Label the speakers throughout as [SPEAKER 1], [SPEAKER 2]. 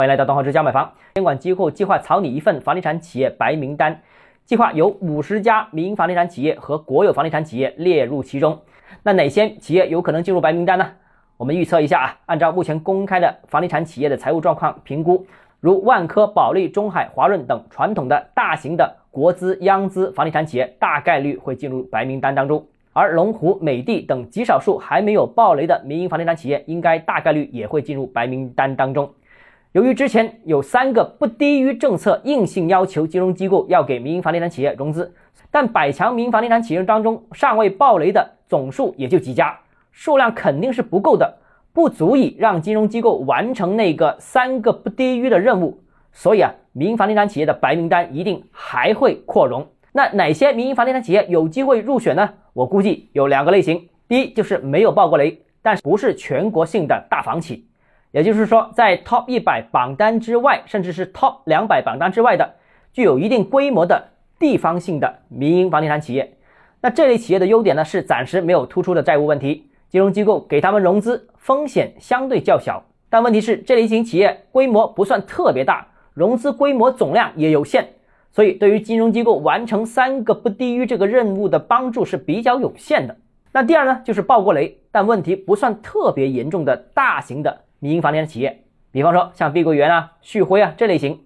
[SPEAKER 1] 欢迎来到东浩之家买房。监管机构计划草拟一份房地产企业白名单，计划有五十家民营房地产企业和国有房地产企业列入其中。那哪些企业有可能进入白名单呢？我们预测一下啊，按照目前公开的房地产企业的财务状况评估，如万科、保利、中海、华润等传统的大型的国资、央资房地产企业，大概率会进入白名单当中。而龙湖、美的等极少数还没有爆雷的民营房地产企业，应该大概率也会进入白名单当中。由于之前有三个不低于政策硬性要求金融机构要给民营房地产企业融资，但百强民营房地产企业当中尚未爆雷的总数也就几家，数量肯定是不够的，不足以让金融机构完成那个三个不低于的任务。所以啊，民营房地产企业的白名单一定还会扩容。那哪些民营房地产企业有机会入选呢？我估计有两个类型，第一就是没有爆过雷，但不是全国性的大房企。也就是说，在 Top 一百榜单之外，甚至是 Top 两百榜单之外的，具有一定规模的地方性的民营房地产企业。那这类企业的优点呢，是暂时没有突出的债务问题，金融机构给他们融资风险相对较小。但问题是，这类型企业规模不算特别大，融资规模总量也有限，所以对于金融机构完成三个不低于这个任务的帮助是比较有限的。那第二呢，就是爆过雷，但问题不算特别严重的大型的。民营房地产企业，比方说像碧桂园啊、旭辉啊这类型，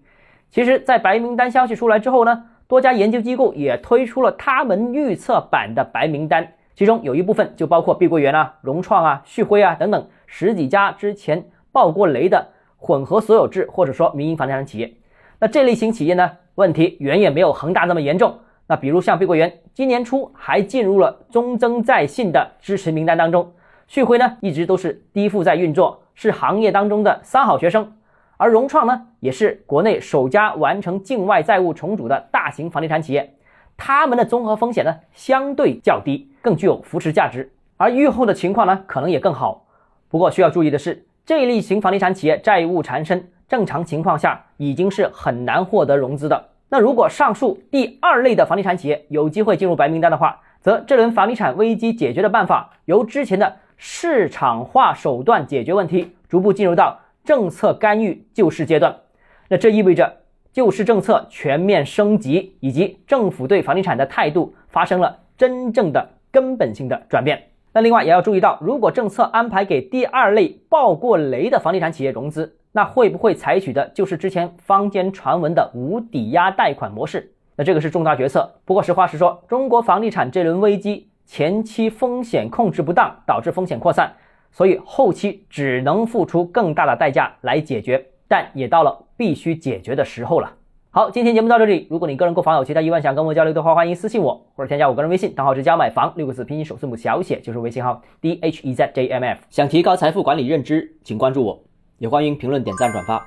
[SPEAKER 1] 其实，在白名单消息出来之后呢，多家研究机构也推出了他们预测版的白名单，其中有一部分就包括碧桂园啊、融创啊、旭辉啊等等十几家之前爆过雷的混合所有制或者说民营房地产企业。那这类型企业呢，问题远远没有恒大那么严重。那比如像碧桂园，今年初还进入了中增在信的支持名单当中，旭辉呢，一直都是低负债运作。是行业当中的三好学生，而融创呢，也是国内首家完成境外债务重组的大型房地产企业，他们的综合风险呢相对较低，更具有扶持价值，而预后的情况呢可能也更好。不过需要注意的是，这一类型房地产企业债务缠身，正常情况下已经是很难获得融资的。那如果上述第二类的房地产企业有机会进入白名单的话，则这轮房地产危机解决的办法由之前的。市场化手段解决问题，逐步进入到政策干预救市阶段。那这意味着救市政策全面升级，以及政府对房地产的态度发生了真正的根本性的转变。那另外也要注意到，如果政策安排给第二类爆过雷的房地产企业融资，那会不会采取的就是之前坊间传闻的无抵押贷款模式？那这个是重大决策。不过实话实说，中国房地产这轮危机。前期风险控制不当，导致风险扩散，所以后期只能付出更大的代价来解决，但也到了必须解决的时候了。好，今天节目到这里。如果你个人购房有其他疑问想跟我交流的话，欢迎私信我或者添加我个人微信，账号是加买房六个字拼音首字母小写就是微信号 d h e z j m f。想提高财富管理认知，请关注我，也欢迎评论点赞转发。